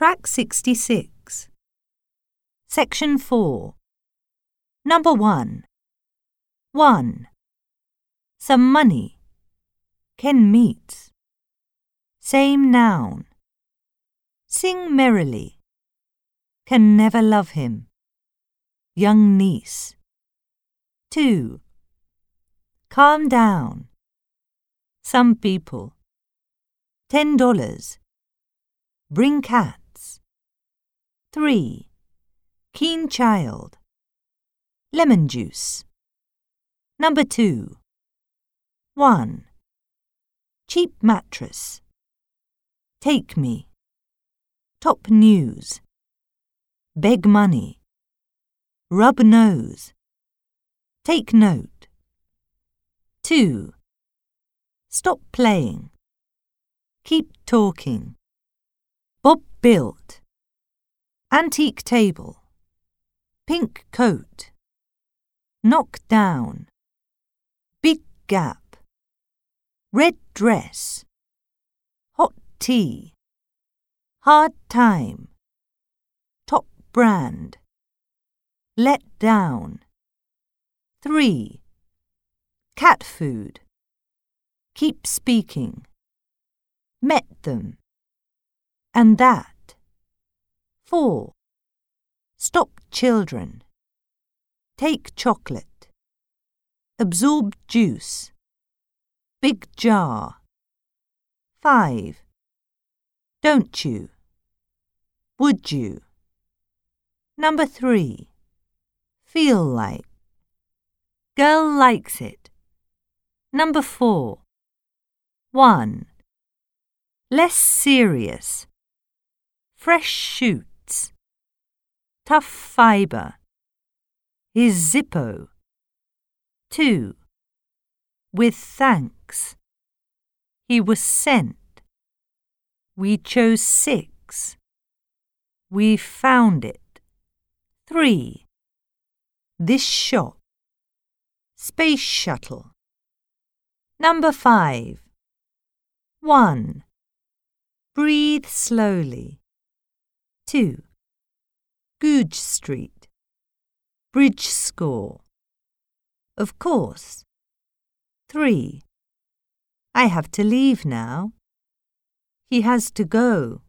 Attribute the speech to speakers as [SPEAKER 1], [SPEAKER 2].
[SPEAKER 1] Track 66. Section 4. Number 1. 1. Some money. Ken meets. Same noun. Sing merrily. Can never love him. Young niece. 2. Calm down. Some people. Ten dollars. Bring cats. 3. Keen child. Lemon juice. Number 2. 1. Cheap mattress. Take me. Top news. Beg money. Rub nose. Take note. 2. Stop playing. Keep talking. Bob built. Antique table. Pink coat. Knock down. Big gap. Red dress. Hot tea. Hard time. Top brand. Let down. 3. Cat food. Keep speaking. Met them. And that. 4. Stop children. Take chocolate. Absorb juice. Big jar. 5. Don't you? Would you? Number 3. Feel like. Girl likes it. Number 4. 1. Less serious. Fresh shoots. Tough fibre. His Zippo. 2. With thanks. He was sent. We chose six. We found it. 3. This shop. Space shuttle. Number 5. 1. Breathe slowly. 2. Goodge Street. Bridge score. Of course. 3. I have to leave now. He has to go.